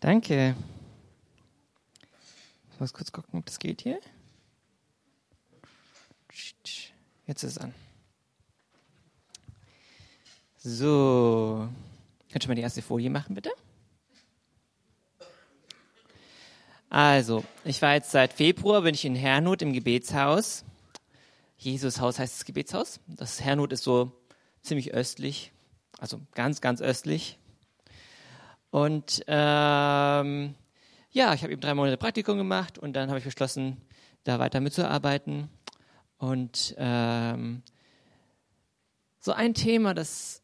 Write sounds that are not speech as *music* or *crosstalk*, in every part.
Danke. Ich muss kurz gucken, ob das geht hier. Jetzt ist es an. So. Könnt ihr mal die erste Folie machen, bitte? Also, ich war jetzt seit Februar, bin ich in Hernut im Gebetshaus. Jesus Haus heißt das Gebetshaus. Das Hernut ist so ziemlich östlich, also ganz, ganz östlich. Und ähm, ja, ich habe eben drei Monate Praktikum gemacht und dann habe ich beschlossen, da weiter mitzuarbeiten. Und ähm, so ein Thema, das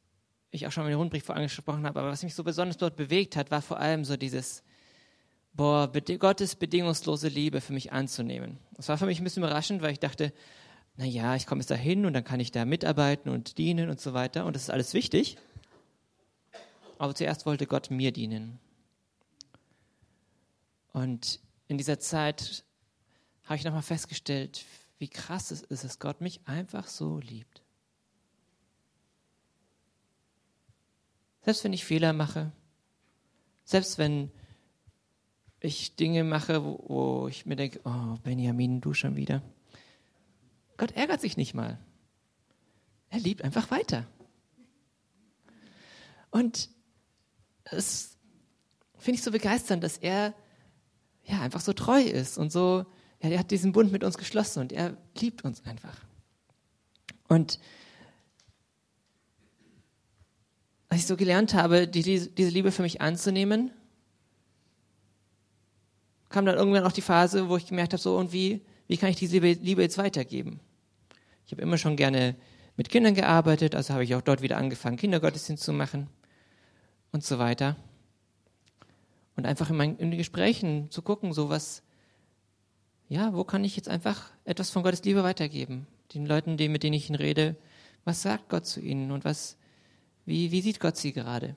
ich auch schon mal in den Rundbrief angesprochen habe, aber was mich so besonders dort bewegt hat, war vor allem so dieses, boah, Gottes bedingungslose Liebe für mich anzunehmen. Das war für mich ein bisschen überraschend, weil ich dachte, na ja, ich komme jetzt da hin und dann kann ich da mitarbeiten und dienen und so weiter und das ist alles wichtig. Aber zuerst wollte Gott mir dienen. Und in dieser Zeit habe ich nochmal festgestellt, wie krass es ist, dass Gott mich einfach so liebt. Selbst wenn ich Fehler mache, selbst wenn ich Dinge mache, wo, wo ich mir denke, oh Benjamin, du schon wieder. Gott ärgert sich nicht mal. Er liebt einfach weiter. Und es finde ich so begeisternd, dass er ja einfach so treu ist und so, ja, er hat diesen Bund mit uns geschlossen und er liebt uns einfach. Und als ich so gelernt habe, die, diese Liebe für mich anzunehmen, kam dann irgendwann auch die Phase, wo ich gemerkt habe, so und wie, wie kann ich diese Liebe jetzt weitergeben? Ich habe immer schon gerne mit Kindern gearbeitet, also habe ich auch dort wieder angefangen, Kindergottesdienst zu machen und so weiter. Und einfach in, meinen, in den Gesprächen zu gucken, so was, ja, wo kann ich jetzt einfach etwas von Gottes Liebe weitergeben? Den Leuten, die, mit denen ich ihn rede, was sagt Gott zu ihnen und was, wie, wie sieht Gott sie gerade?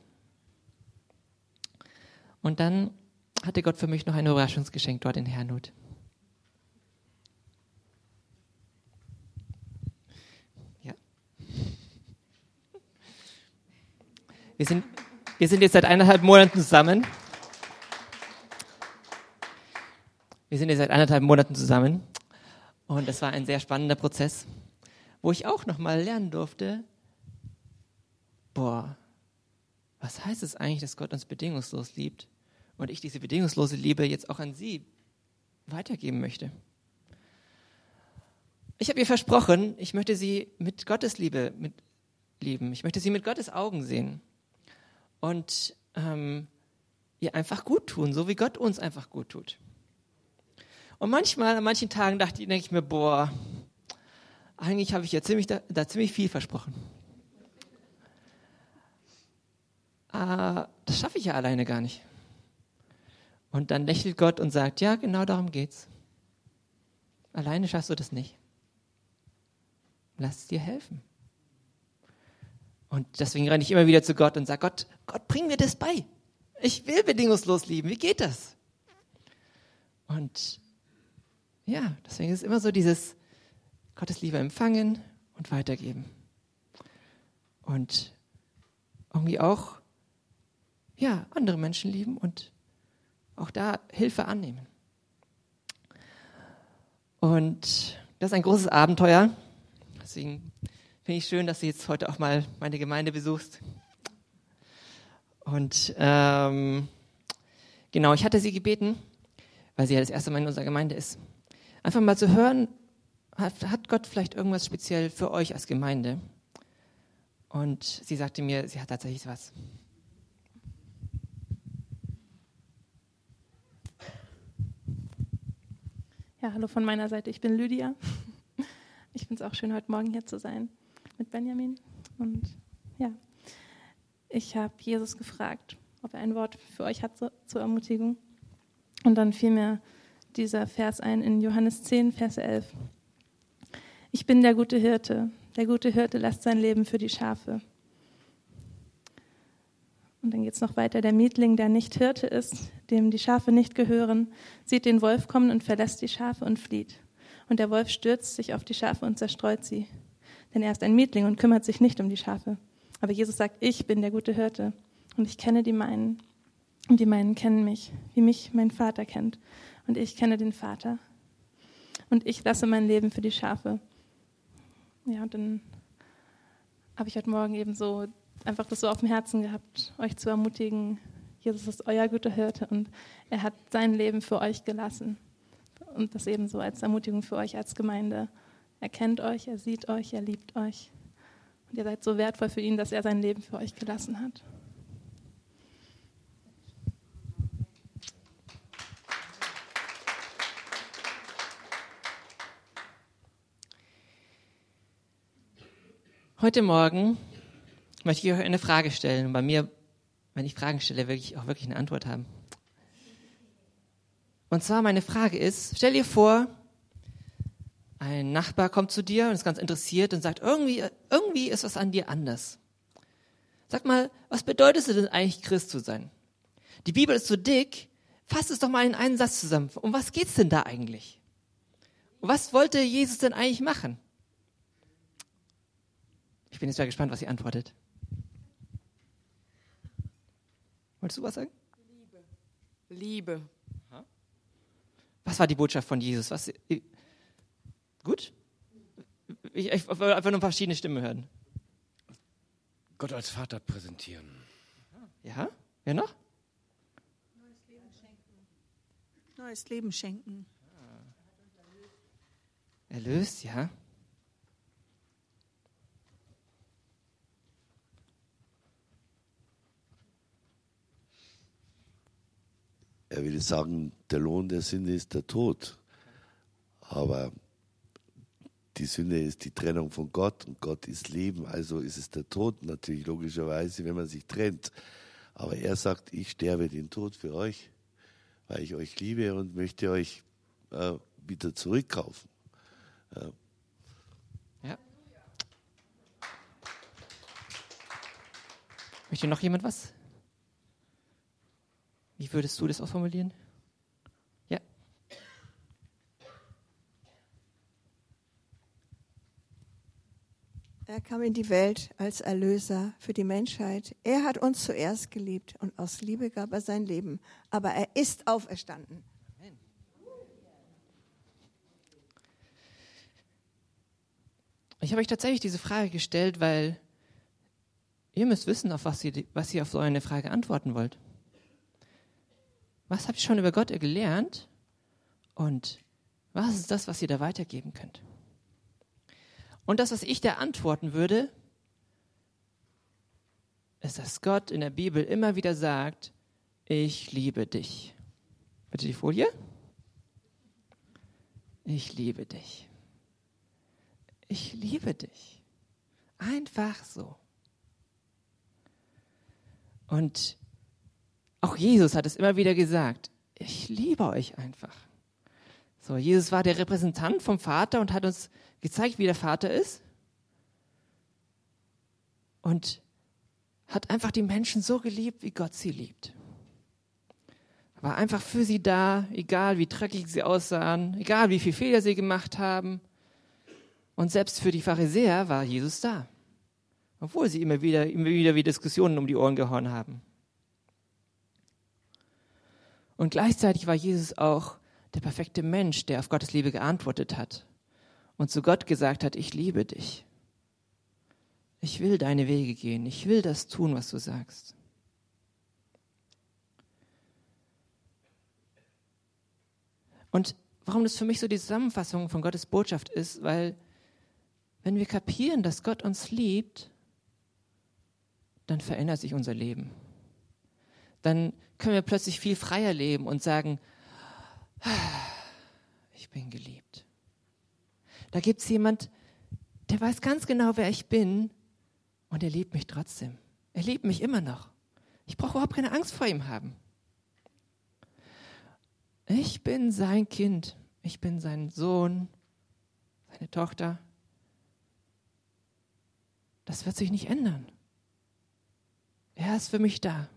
Und dann hatte Gott für mich noch ein Überraschungsgeschenk dort in Hernut. Wir sind, wir sind jetzt seit eineinhalb Monaten zusammen. Wir sind jetzt seit eineinhalb Monaten zusammen. Und das war ein sehr spannender Prozess, wo ich auch nochmal lernen durfte, boah, was heißt es eigentlich, dass Gott uns bedingungslos liebt und ich diese bedingungslose Liebe jetzt auch an sie weitergeben möchte? Ich habe ihr versprochen, ich möchte sie mit Gottes Liebe mit lieben. Ich möchte sie mit Gottes Augen sehen und ähm, ihr einfach gut tun, so wie Gott uns einfach gut tut. Und manchmal, an manchen Tagen dachte ich, denke ich mir, boah, eigentlich habe ich ja ziemlich, da, da ziemlich viel versprochen. Äh, das schaffe ich ja alleine gar nicht. Und dann lächelt Gott und sagt, ja, genau darum geht's. Alleine schaffst du das nicht. Lass dir helfen. Und deswegen renne ich immer wieder zu Gott und sage, Gott, Gott, bring mir das bei. Ich will bedingungslos lieben. Wie geht das? Und ja, deswegen ist immer so dieses Gottes Liebe empfangen und weitergeben. Und irgendwie auch, ja, andere Menschen lieben und auch da Hilfe annehmen. Und das ist ein großes Abenteuer. Deswegen Finde ich schön, dass du jetzt heute auch mal meine Gemeinde besuchst. Und ähm, genau, ich hatte sie gebeten, weil sie ja das erste Mal in unserer Gemeinde ist, einfach mal zu hören, hat, hat Gott vielleicht irgendwas speziell für euch als Gemeinde? Und sie sagte mir, sie hat tatsächlich was. Ja, hallo von meiner Seite. Ich bin Lydia. Ich finde es auch schön, heute Morgen hier zu sein mit Benjamin. Und ja, ich habe Jesus gefragt, ob er ein Wort für euch hat zur, zur Ermutigung. Und dann fiel mir dieser Vers ein in Johannes 10, Vers 11. Ich bin der gute Hirte. Der gute Hirte lässt sein Leben für die Schafe. Und dann geht es noch weiter. Der Mietling, der nicht Hirte ist, dem die Schafe nicht gehören, sieht den Wolf kommen und verlässt die Schafe und flieht. Und der Wolf stürzt sich auf die Schafe und zerstreut sie denn er ist ein Mietling und kümmert sich nicht um die Schafe. Aber Jesus sagt, ich bin der gute Hirte und ich kenne die meinen. Und die meinen kennen mich, wie mich mein Vater kennt. Und ich kenne den Vater. Und ich lasse mein Leben für die Schafe. Ja, und dann habe ich heute Morgen eben so einfach das so auf dem Herzen gehabt, euch zu ermutigen. Jesus ist euer guter Hirte und er hat sein Leben für euch gelassen. Und das eben so als Ermutigung für euch als Gemeinde. Er kennt euch, er sieht euch, er liebt euch. Und ihr seid so wertvoll für ihn, dass er sein Leben für euch gelassen hat. Heute Morgen möchte ich euch eine Frage stellen. Und bei mir, wenn ich Fragen stelle, will ich auch wirklich eine Antwort haben. Und zwar meine Frage ist, stell dir vor, ein Nachbar kommt zu dir und ist ganz interessiert und sagt, irgendwie, irgendwie ist was an dir anders. Sag mal, was bedeutet es denn eigentlich, Christ zu sein? Die Bibel ist so dick, fass es doch mal in einen Satz zusammen. Um was geht's denn da eigentlich? Und was wollte Jesus denn eigentlich machen? Ich bin jetzt mal gespannt, was ihr antwortet. Wolltest du was sagen? Liebe. Liebe. Was war die Botschaft von Jesus? Was, gut? Ich, ich will einfach nur verschiedene Stimmen hören. Gott als Vater präsentieren. Ja? Wer noch? Neues Leben schenken. Neues Leben schenken. Erlöst, ja. er will sagen, der Lohn der Sünde ist der Tod. Aber die Sünde ist die Trennung von Gott und Gott ist Leben, also ist es der Tod natürlich logischerweise, wenn man sich trennt. Aber er sagt, ich sterbe den Tod für euch, weil ich euch liebe und möchte euch äh, wieder zurückkaufen. Ja. ja. Möchte noch jemand was? Wie würdest du das ausformulieren? Kam in die Welt als Erlöser für die Menschheit. Er hat uns zuerst geliebt und aus Liebe gab er sein Leben. Aber er ist auferstanden. Ich habe euch tatsächlich diese Frage gestellt, weil ihr müsst wissen, auf was ihr, was ihr auf so eine Frage antworten wollt. Was habt ihr schon über Gott gelernt? Und was ist das, was ihr da weitergeben könnt? Und das, was ich da antworten würde, ist, dass Gott in der Bibel immer wieder sagt, ich liebe dich. Bitte die Folie. Ich liebe dich. Ich liebe dich. Einfach so. Und auch Jesus hat es immer wieder gesagt. Ich liebe euch einfach. So, Jesus war der Repräsentant vom Vater und hat uns gezeigt, wie der Vater ist. Und hat einfach die Menschen so geliebt, wie Gott sie liebt. War einfach für sie da, egal wie dreckig sie aussahen, egal wie viele Fehler sie gemacht haben. Und selbst für die Pharisäer war Jesus da. Obwohl sie immer wieder, immer wieder wie Diskussionen um die Ohren gehauen haben. Und gleichzeitig war Jesus auch der perfekte Mensch, der auf Gottes Liebe geantwortet hat und zu Gott gesagt hat, ich liebe dich. Ich will deine Wege gehen. Ich will das tun, was du sagst. Und warum das für mich so die Zusammenfassung von Gottes Botschaft ist, weil wenn wir kapieren, dass Gott uns liebt, dann verändert sich unser Leben dann können wir plötzlich viel freier leben und sagen, ich bin geliebt. Da gibt es jemand, der weiß ganz genau, wer ich bin und er liebt mich trotzdem. Er liebt mich immer noch. Ich brauche überhaupt keine Angst vor ihm haben. Ich bin sein Kind. Ich bin sein Sohn, seine Tochter. Das wird sich nicht ändern. Er ist für mich da.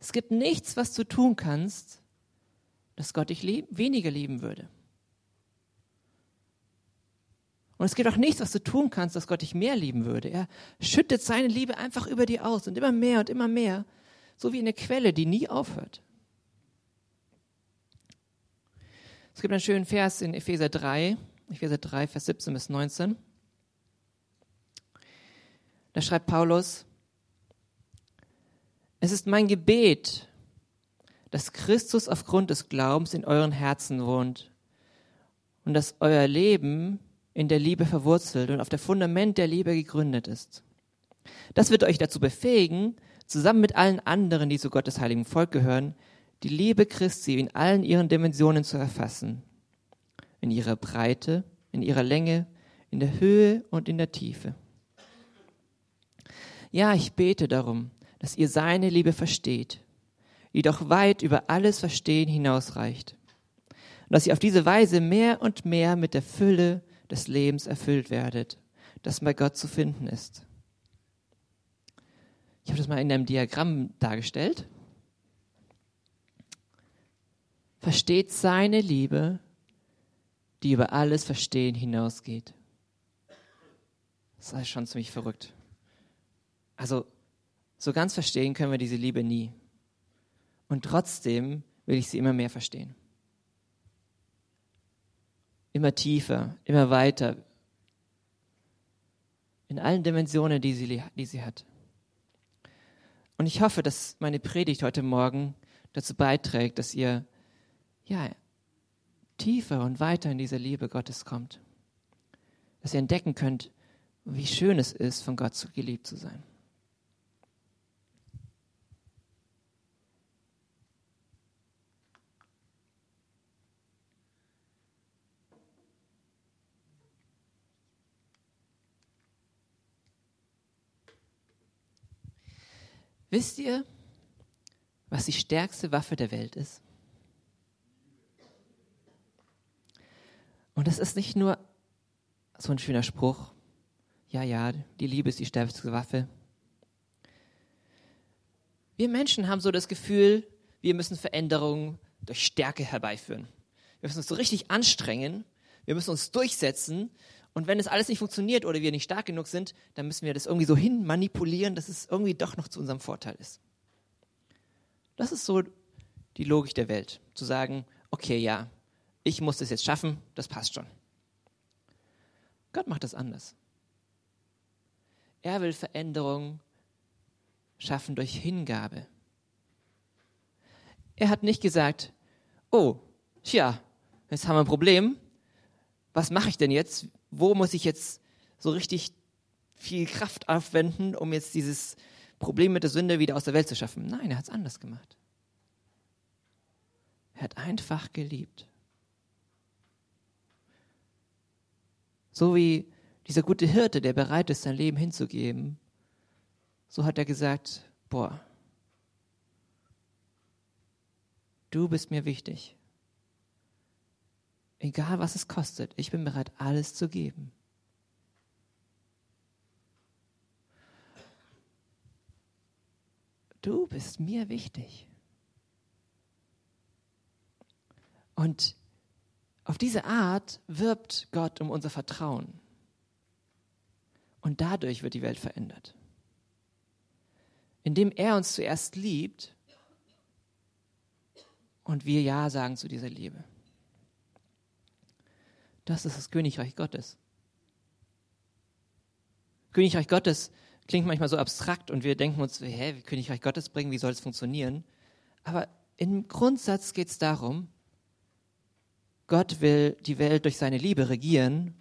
Es gibt nichts, was du tun kannst, dass Gott dich lieb weniger lieben würde. Und es gibt auch nichts, was du tun kannst, dass Gott dich mehr lieben würde. Er schüttet seine Liebe einfach über dir aus und immer mehr und immer mehr, So wie eine Quelle, die nie aufhört. Es gibt einen schönen Vers in Epheser 3, Epheser 3, Vers 17 bis 19. Da schreibt Paulus, es ist mein Gebet, dass Christus aufgrund des Glaubens in euren Herzen wohnt und dass euer Leben in der Liebe verwurzelt und auf der Fundament der Liebe gegründet ist. Das wird euch dazu befähigen, zusammen mit allen anderen, die zu Gottes heiligen Volk gehören, die Liebe Christi in allen ihren Dimensionen zu erfassen. In ihrer Breite, in ihrer Länge, in der Höhe und in der Tiefe. Ja, ich bete darum, dass ihr seine Liebe versteht, die doch weit über alles Verstehen hinausreicht. Und dass ihr auf diese Weise mehr und mehr mit der Fülle des Lebens erfüllt werdet, das bei Gott zu finden ist. Ich habe das mal in einem Diagramm dargestellt. Versteht seine Liebe, die über alles Verstehen hinausgeht. Das ist schon ziemlich verrückt. Also, so ganz verstehen können wir diese Liebe nie. Und trotzdem will ich sie immer mehr verstehen. Immer tiefer, immer weiter. In allen Dimensionen, die sie, die sie hat. Und ich hoffe, dass meine Predigt heute Morgen dazu beiträgt, dass ihr ja, tiefer und weiter in diese Liebe Gottes kommt. Dass ihr entdecken könnt, wie schön es ist, von Gott geliebt zu sein. Wisst ihr, was die stärkste Waffe der Welt ist? Und das ist nicht nur so ein schöner Spruch, ja, ja, die Liebe ist die stärkste Waffe. Wir Menschen haben so das Gefühl, wir müssen Veränderungen durch Stärke herbeiführen. Wir müssen uns so richtig anstrengen, wir müssen uns durchsetzen und wenn es alles nicht funktioniert oder wir nicht stark genug sind, dann müssen wir das irgendwie so hin manipulieren, dass es irgendwie doch noch zu unserem Vorteil ist. Das ist so die Logik der Welt, zu sagen, okay, ja, ich muss das jetzt schaffen, das passt schon. Gott macht das anders. Er will Veränderung schaffen durch Hingabe. Er hat nicht gesagt, oh, tja, jetzt haben wir ein Problem. Was mache ich denn jetzt? Wo muss ich jetzt so richtig viel Kraft aufwenden, um jetzt dieses Problem mit der Sünde wieder aus der Welt zu schaffen? Nein, er hat es anders gemacht. Er hat einfach geliebt. So wie dieser gute Hirte, der bereit ist, sein Leben hinzugeben, so hat er gesagt, boah, du bist mir wichtig. Egal was es kostet, ich bin bereit, alles zu geben. Du bist mir wichtig. Und auf diese Art wirbt Gott um unser Vertrauen. Und dadurch wird die Welt verändert. Indem er uns zuerst liebt und wir Ja sagen zu dieser Liebe. Das ist das Königreich Gottes. Königreich Gottes klingt manchmal so abstrakt und wir denken uns, hä, wie Königreich Gottes bringen, wie soll es funktionieren? Aber im Grundsatz geht es darum, Gott will die Welt durch seine Liebe regieren.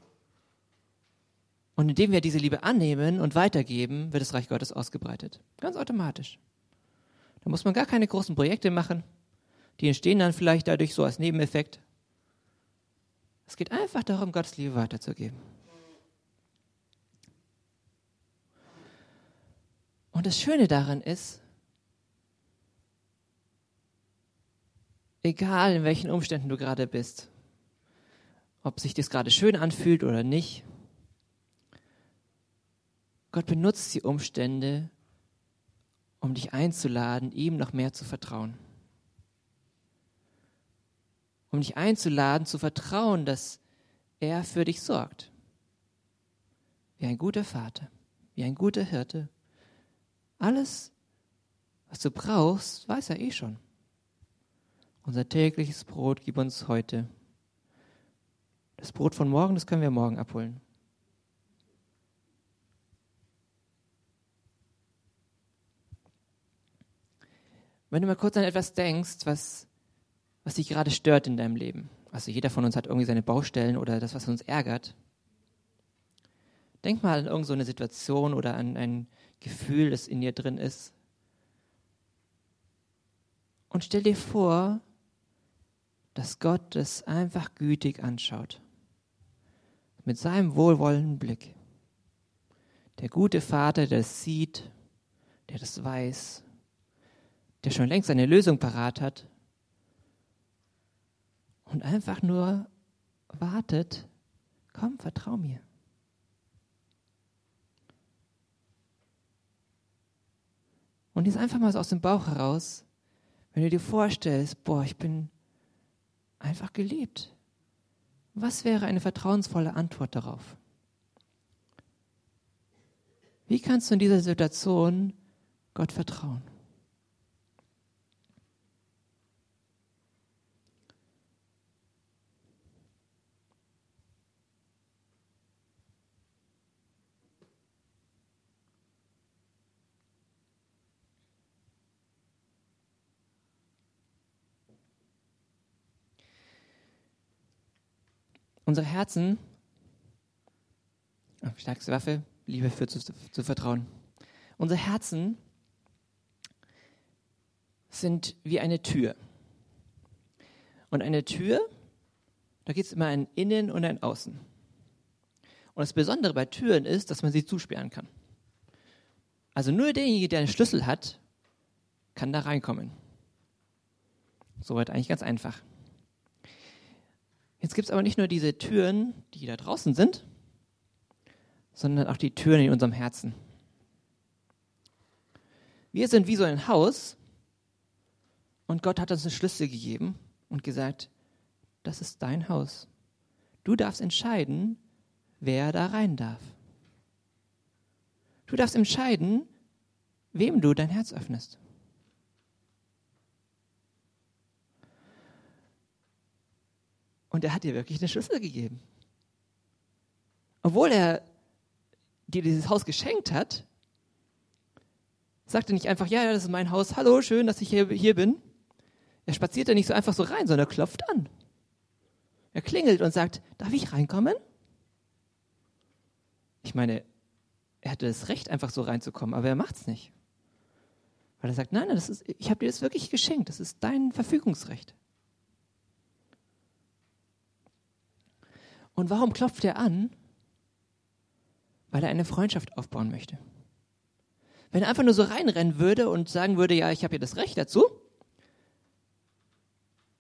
Und indem wir diese Liebe annehmen und weitergeben, wird das Reich Gottes ausgebreitet. Ganz automatisch. Da muss man gar keine großen Projekte machen. Die entstehen dann vielleicht dadurch so als Nebeneffekt. Es geht einfach darum, Gottes Liebe weiterzugeben. Und das Schöne daran ist, egal in welchen Umständen du gerade bist, ob sich das gerade schön anfühlt oder nicht. Gott benutzt die Umstände, um dich einzuladen, ihm noch mehr zu vertrauen. Um dich einzuladen, zu vertrauen, dass er für dich sorgt. Wie ein guter Vater, wie ein guter Hirte. Alles, Was du brauchst, weiß er eh schon. Unser tägliches Brot gib uns heute. Das Brot von morgen, das können wir morgen abholen. Wenn du mal kurz an etwas denkst, was, was dich gerade stört in deinem Leben. Also jeder von uns hat irgendwie seine Baustellen oder das, was uns ärgert. Denk mal an irgendeine Situation oder an ein Gefühl, das in dir drin ist. Und stell dir vor, dass Gott es einfach gütig anschaut. Mit seinem wohlwollenden Blick. Der gute Vater, der es sieht, der das weiß, der schon längst eine Lösung parat hat und einfach nur wartet, komm, vertrau mir. Und jetzt einfach mal so aus dem Bauch heraus, wenn du dir vorstellst, boah, ich bin einfach geliebt. Was wäre eine vertrauensvolle Antwort darauf? Wie kannst du in dieser Situation Gott vertrauen? Unsere Herzen, oh, stärkste Waffe, Liebe führt zu, zu Vertrauen. Unsere Herzen sind wie eine Tür. Und eine Tür, da geht es immer ein Innen und ein Außen. Und das Besondere bei Türen ist, dass man sie zusperren kann. Also nur derjenige, der einen Schlüssel hat, kann da reinkommen. Soweit eigentlich ganz einfach. Jetzt gibt es aber nicht nur diese Türen, die da draußen sind, sondern auch die Türen in unserem Herzen. Wir sind wie so ein Haus und Gott hat uns eine Schlüssel gegeben und gesagt, das ist dein Haus. Du darfst entscheiden, wer da rein darf. Du darfst entscheiden, wem du dein Herz öffnest. Und er hat dir wirklich eine Schlüssel gegeben. Obwohl er dir dieses Haus geschenkt hat, sagt er nicht einfach, ja, ja, das ist mein Haus, hallo, schön, dass ich hier, hier bin. Er spaziert da nicht so einfach so rein, sondern er klopft an. Er klingelt und sagt, darf ich reinkommen? Ich meine, er hatte das Recht, einfach so reinzukommen, aber er macht es nicht. Weil er sagt, nein, nein, das ist, ich habe dir das wirklich geschenkt, das ist dein Verfügungsrecht. Und warum klopft er an? Weil er eine Freundschaft aufbauen möchte. Wenn er einfach nur so reinrennen würde und sagen würde, ja, ich habe hier das Recht dazu,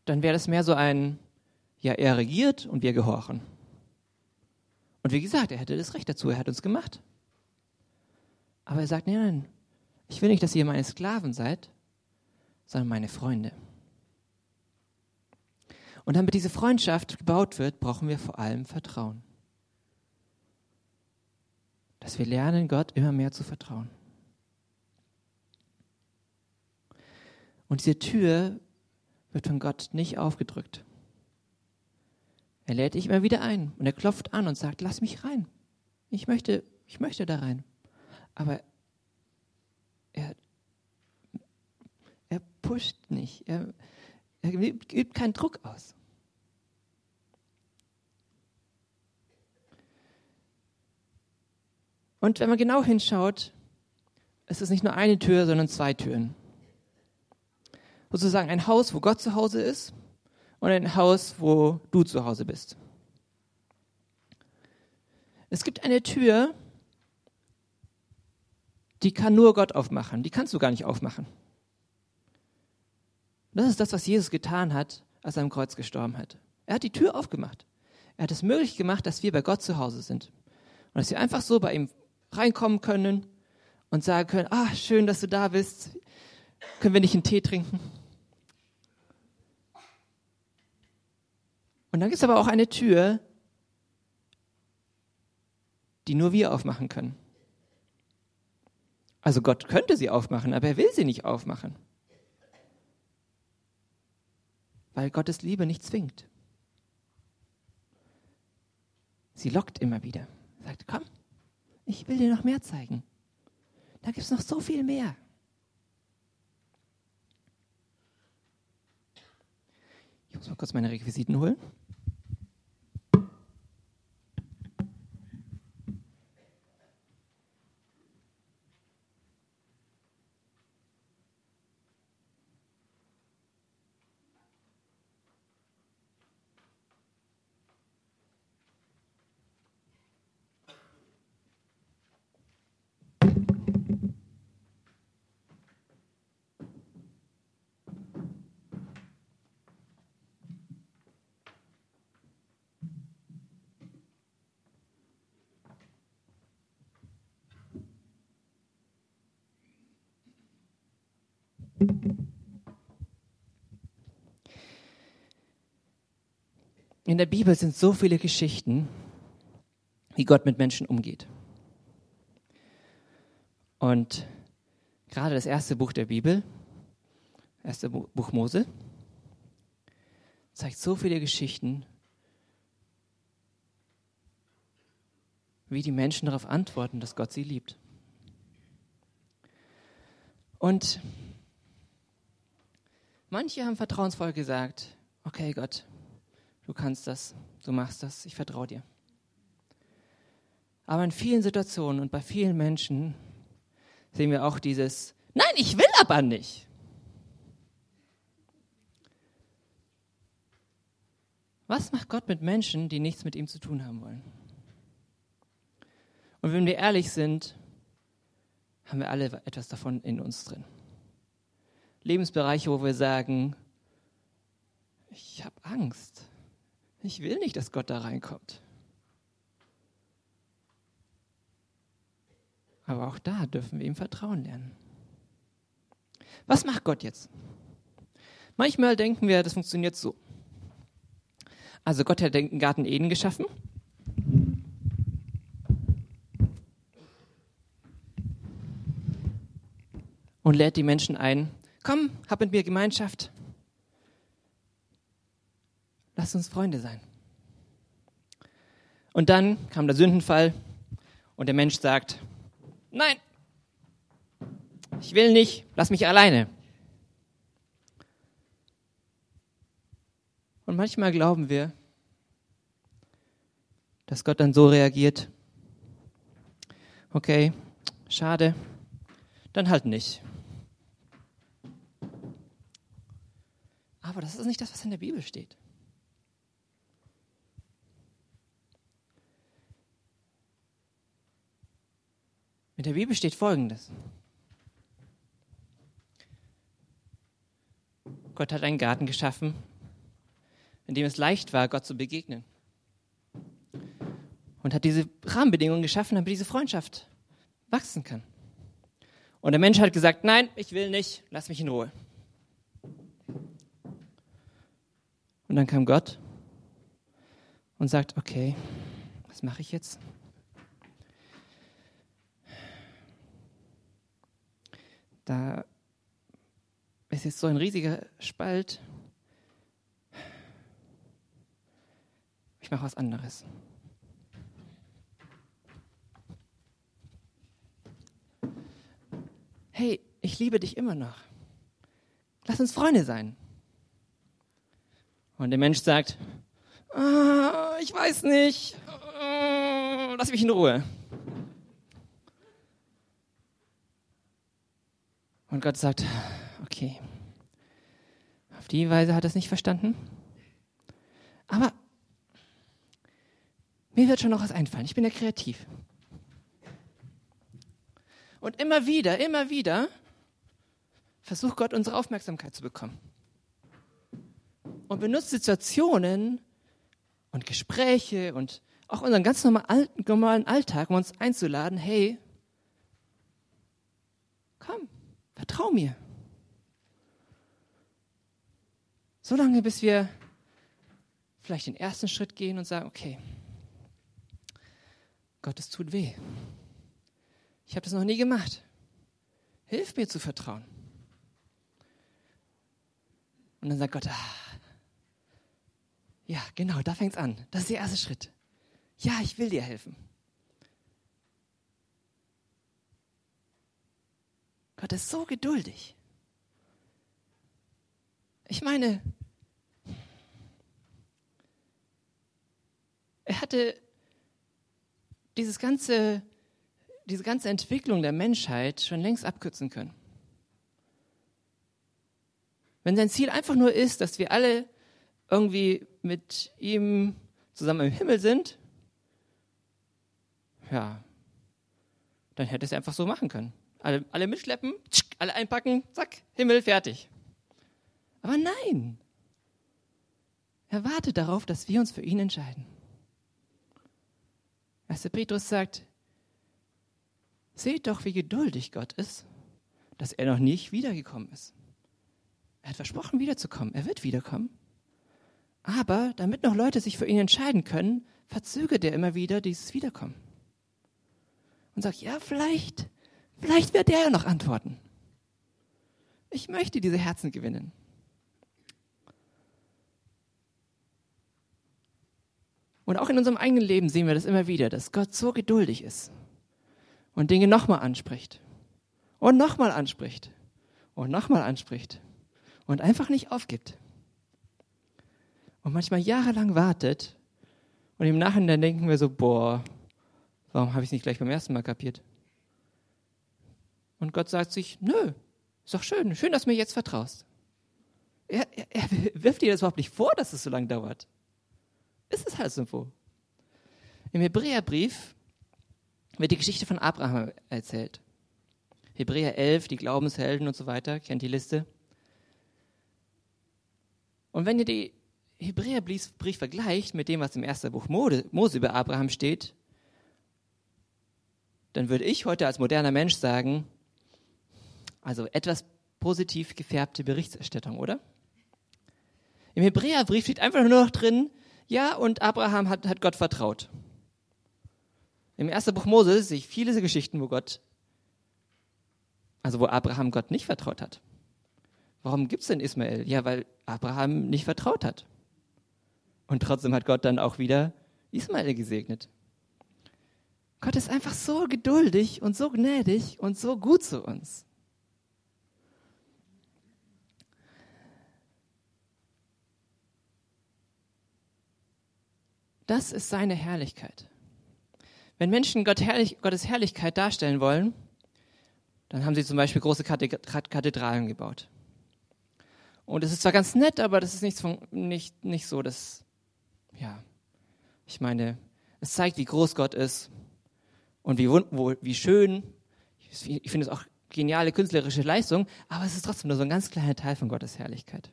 dann wäre das mehr so ein, ja, er regiert und wir gehorchen. Und wie gesagt, er hätte das Recht dazu, er hat uns gemacht. Aber er sagt, nein, nein, ich will nicht, dass ihr meine Sklaven seid, sondern meine Freunde. Und damit diese Freundschaft gebaut wird, brauchen wir vor allem Vertrauen. Dass wir lernen, Gott immer mehr zu vertrauen. Und diese Tür wird von Gott nicht aufgedrückt. Er lädt dich immer wieder ein und er klopft an und sagt, lass mich rein. Ich möchte, ich möchte da rein. Aber er, er pusht nicht. Er, er übt keinen Druck aus. Und wenn man genau hinschaut, ist es nicht nur eine Tür, sondern zwei Türen. Sozusagen ein Haus, wo Gott zu Hause ist und ein Haus, wo du zu Hause bist. Es gibt eine Tür, die kann nur Gott aufmachen. Die kannst du gar nicht aufmachen. Das ist das, was Jesus getan hat, als er am Kreuz gestorben hat. Er hat die Tür aufgemacht. Er hat es möglich gemacht, dass wir bei Gott zu Hause sind. Und dass wir einfach so bei ihm reinkommen können und sagen können, ah, schön, dass du da bist. Können wir nicht einen Tee trinken? Und dann gibt es aber auch eine Tür, die nur wir aufmachen können. Also Gott könnte sie aufmachen, aber er will sie nicht aufmachen. Weil Gottes Liebe nicht zwingt. Sie lockt immer wieder. Sagt, komm, ich will dir noch mehr zeigen. Da gibt es noch so viel mehr. Ich muss mal kurz meine Requisiten holen. In der Bibel sind so viele Geschichten, wie Gott mit Menschen umgeht. Und gerade das erste Buch der Bibel, erste Buch Mose, zeigt so viele Geschichten, wie die Menschen darauf antworten, dass Gott sie liebt. Und manche haben vertrauensvoll gesagt, okay Gott, du kannst das, du machst das, ich vertraue dir. Aber in vielen Situationen und bei vielen Menschen sehen wir auch dieses, nein, ich will aber nicht. Was macht Gott mit Menschen, die nichts mit ihm zu tun haben wollen? Und wenn wir ehrlich sind, haben wir alle etwas davon in uns drin. Lebensbereiche, wo wir sagen, ich habe Angst. Ich will nicht, dass Gott da reinkommt. Aber auch da dürfen wir ihm vertrauen lernen. Was macht Gott jetzt? Manchmal denken wir, das funktioniert so. Also Gott hat den Garten Eden geschaffen. Und lädt die Menschen ein, komm, hab mit mir Gemeinschaft. Lass uns Freunde sein. Und dann kam der Sündenfall und der Mensch sagt, nein, ich will nicht, lass mich alleine. Und manchmal glauben wir, dass Gott dann so reagiert, okay, schade, dann halt nicht. Aber das ist nicht das, was in der Bibel steht. In der Bibel steht Folgendes. Gott hat einen Garten geschaffen, in dem es leicht war, Gott zu begegnen. Und hat diese Rahmenbedingungen geschaffen, damit diese Freundschaft wachsen kann. Und der Mensch hat gesagt, nein, ich will nicht, lass mich in Ruhe. Und dann kam Gott und sagt, okay, was mache ich jetzt? Da ist jetzt so ein riesiger Spalt. Ich mache was anderes. Hey, ich liebe dich immer noch. Lass uns Freunde sein. Und der Mensch sagt, ah, ich weiß nicht, lass mich in Ruhe. Und Gott sagt, okay, auf die Weise hat er es nicht verstanden. Aber mir wird schon noch was einfallen. Ich bin ja kreativ. Und immer wieder, immer wieder versucht Gott unsere Aufmerksamkeit zu bekommen. Und benutzt Situationen und Gespräche und auch unseren ganz normalen Alltag, um uns einzuladen, hey, komm, Vertrau mir. So lange, bis wir vielleicht den ersten Schritt gehen und sagen, okay, Gott, es tut weh. Ich habe das noch nie gemacht. Hilf mir zu vertrauen. Und dann sagt Gott, ah, ja, genau, da fängt's an. Das ist der erste Schritt. Ja, ich will dir helfen. Gott ist so geduldig. Ich meine, er hatte dieses ganze, diese ganze Entwicklung der Menschheit schon längst abkürzen können. Wenn sein Ziel einfach nur ist, dass wir alle irgendwie mit ihm zusammen im Himmel sind, ja, dann hätte es einfach so machen können. Alle, alle mitschleppen, alle einpacken, zack, Himmel, fertig. Aber nein. Er wartet darauf, dass wir uns für ihn entscheiden. 1. Petrus sagt, seht doch, wie geduldig Gott ist, dass er noch nicht wiedergekommen ist. Er hat versprochen, wiederzukommen. Er wird wiederkommen. Aber damit noch Leute sich für ihn entscheiden können, verzögert er immer wieder dieses Wiederkommen. Und sagt, ja, vielleicht, vielleicht wird er ja noch antworten. Ich möchte diese Herzen gewinnen. Und auch in unserem eigenen Leben sehen wir das immer wieder, dass Gott so geduldig ist und Dinge nochmal anspricht und nochmal anspricht und nochmal anspricht und einfach nicht aufgibt. Und manchmal jahrelang wartet und im Nachhinein denken wir so, boah, warum habe ich es nicht gleich beim ersten Mal kapiert? Und Gott sagt sich, nö, ist doch schön, schön, dass du mir jetzt vertraust. Er, er, er *laughs* wirft dir das überhaupt nicht vor, dass es so lange dauert. Ist es halt so. Im Hebräerbrief wird die Geschichte von Abraham erzählt. Hebräer 11, die Glaubenshelden und so weiter, kennt die Liste. Und wenn ihr die Hebräerbrief vergleicht mit dem, was im ersten Buch Mose über Abraham steht, dann würde ich heute als moderner Mensch sagen, also etwas positiv gefärbte Berichterstattung, oder? Im Hebräerbrief steht einfach nur noch drin, ja, und Abraham hat, hat Gott vertraut. Im ersten Buch Mose sehe ich viele Geschichten, wo Gott, also wo Abraham Gott nicht vertraut hat. Warum gibt es denn Ismael? Ja, weil Abraham nicht vertraut hat. Und trotzdem hat Gott dann auch wieder Ismael gesegnet. Gott ist einfach so geduldig und so gnädig und so gut zu uns. Das ist seine Herrlichkeit. Wenn Menschen Gott Herrlich, Gottes Herrlichkeit darstellen wollen, dann haben sie zum Beispiel große Kathedralen gebaut. Und es ist zwar ganz nett, aber das ist nicht, nicht, nicht so, dass, ja, ich meine, es zeigt, wie groß Gott ist und wie, wo, wie schön. Ich finde es auch geniale künstlerische Leistung, aber es ist trotzdem nur so ein ganz kleiner Teil von Gottes Herrlichkeit.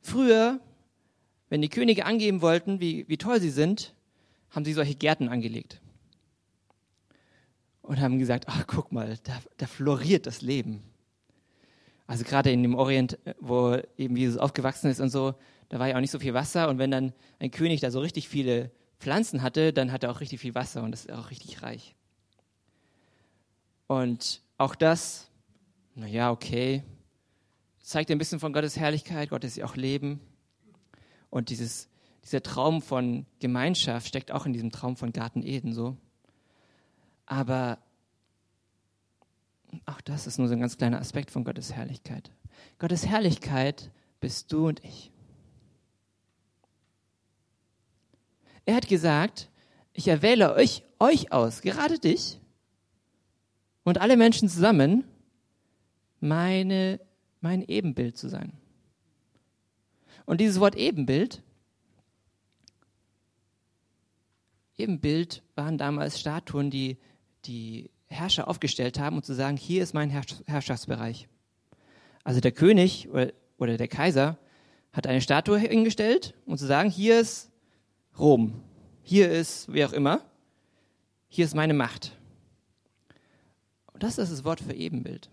Früher, wenn die Könige angeben wollten, wie, wie toll sie sind, haben sie solche Gärten angelegt. Und haben gesagt, ach guck mal, da, da floriert das Leben. Also gerade in dem Orient, äh, wo eben Jesus aufgewachsen ist und so, da war ja auch nicht so viel Wasser. Und wenn dann ein König da so richtig viele Pflanzen hatte, dann hat er auch richtig viel Wasser und das ist auch richtig reich. Und auch das, naja, okay, zeigt ein bisschen von Gottes Herrlichkeit. Gott ist ja auch Leben. Und dieses, dieser Traum von Gemeinschaft steckt auch in diesem Traum von Garten Eden so. Aber auch das ist nur so ein ganz kleiner Aspekt von Gottes Herrlichkeit. Gottes Herrlichkeit bist du und ich. Er hat gesagt, ich erwähle euch, euch aus, gerade dich und alle Menschen zusammen, meine, mein Ebenbild zu sein. Und dieses Wort Ebenbild, Ebenbild waren damals Statuen, die, die Herrscher aufgestellt haben und zu sagen, hier ist mein Herrschaftsbereich. Also der König oder der Kaiser hat eine Statue hingestellt und zu sagen, hier ist Rom, hier ist wie auch immer, hier ist meine Macht. Und das ist das Wort für Ebenbild.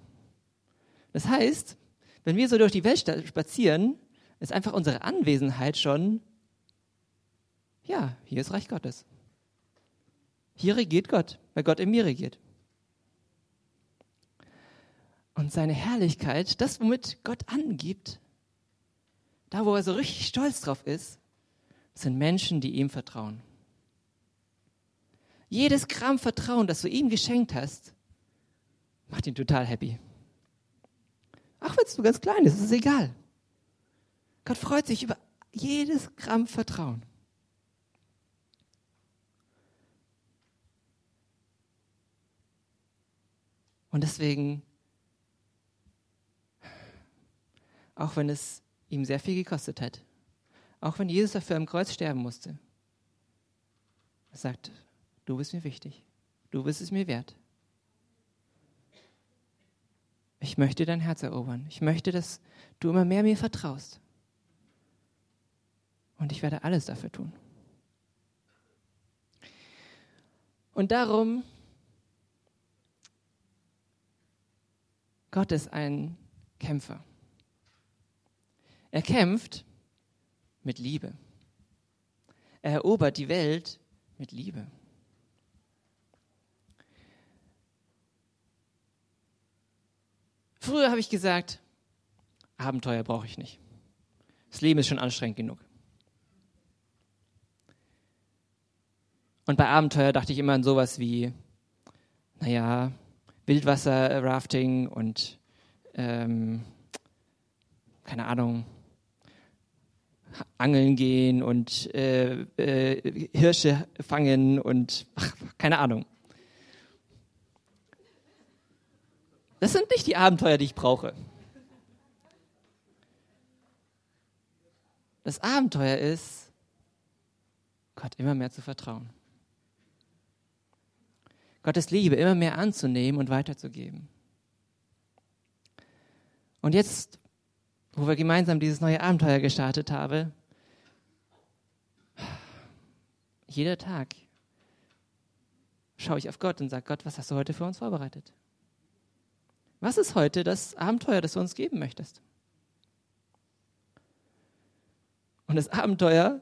Das heißt, wenn wir so durch die Welt spazieren, ist einfach unsere Anwesenheit schon, ja, hier ist Reich Gottes. Hier regiert Gott, weil Gott in mir regiert. Und seine Herrlichkeit, das, womit Gott angibt, da, wo er so richtig stolz drauf ist, sind Menschen, die ihm vertrauen. Jedes Gramm Vertrauen, das du ihm geschenkt hast, macht ihn total happy. Ach, wenn es nur ganz klein ist, ist es egal. Gott freut sich über jedes Gramm Vertrauen. Und deswegen, auch wenn es ihm sehr viel gekostet hat, auch wenn Jesus dafür am Kreuz sterben musste, er sagt, du bist mir wichtig, du bist es mir wert. Ich möchte dein Herz erobern. Ich möchte, dass du immer mehr mir vertraust. Und ich werde alles dafür tun. Und darum, Gott ist ein Kämpfer. Er kämpft mit Liebe. Er erobert die Welt mit Liebe. Früher habe ich gesagt, Abenteuer brauche ich nicht. Das Leben ist schon anstrengend genug. Und bei Abenteuer dachte ich immer an sowas wie, naja, Wildwasser-Rafting und ähm, keine Ahnung, angeln gehen und äh, äh, Hirsche fangen und ach, keine Ahnung. Das sind nicht die Abenteuer, die ich brauche. Das Abenteuer ist, Gott immer mehr zu vertrauen. Gottes Liebe immer mehr anzunehmen und weiterzugeben. Und jetzt, wo wir gemeinsam dieses neue Abenteuer gestartet haben, jeder Tag schaue ich auf Gott und sage, Gott, was hast du heute für uns vorbereitet? Was ist heute das Abenteuer, das du uns geben möchtest? Und das Abenteuer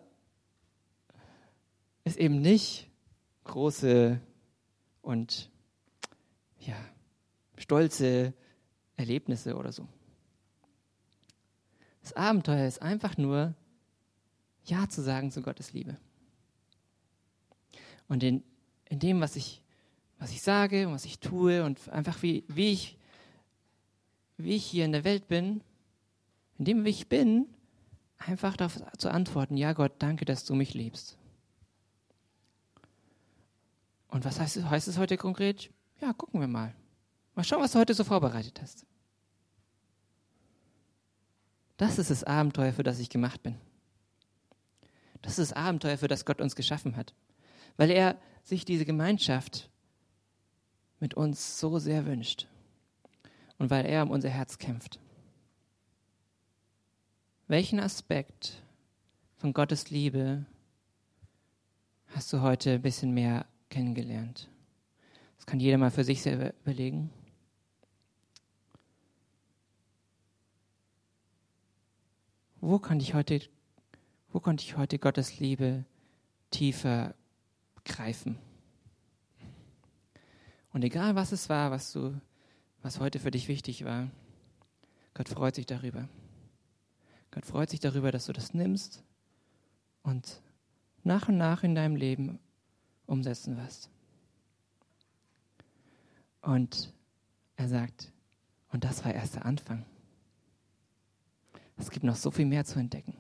ist eben nicht große und ja, stolze Erlebnisse oder so. Das Abenteuer ist einfach nur Ja zu sagen zu Gottes Liebe. Und in, in dem, was ich, was ich sage und was ich tue und einfach wie, wie, ich, wie ich hier in der Welt bin, in dem, wie ich bin, einfach darauf zu antworten, ja Gott, danke, dass du mich liebst. Und was heißt, heißt es heute konkret? Ja, gucken wir mal. Mal schauen, was du heute so vorbereitet hast. Das ist das Abenteuer, für das ich gemacht bin. Das ist das Abenteuer, für das Gott uns geschaffen hat. Weil er sich diese Gemeinschaft mit uns so sehr wünscht. Und weil er um unser Herz kämpft. Welchen Aspekt von Gottes Liebe hast du heute ein bisschen mehr kennengelernt? Das kann jeder mal für sich selber überlegen. Wo konnte ich heute, wo konnte ich heute Gottes Liebe tiefer greifen? Und egal was es war, was du, was heute für dich wichtig war, Gott freut sich darüber. Gott freut sich darüber, dass du das nimmst und nach und nach in deinem Leben umsetzen wirst. Und er sagt, und das war erst der Anfang. Es gibt noch so viel mehr zu entdecken.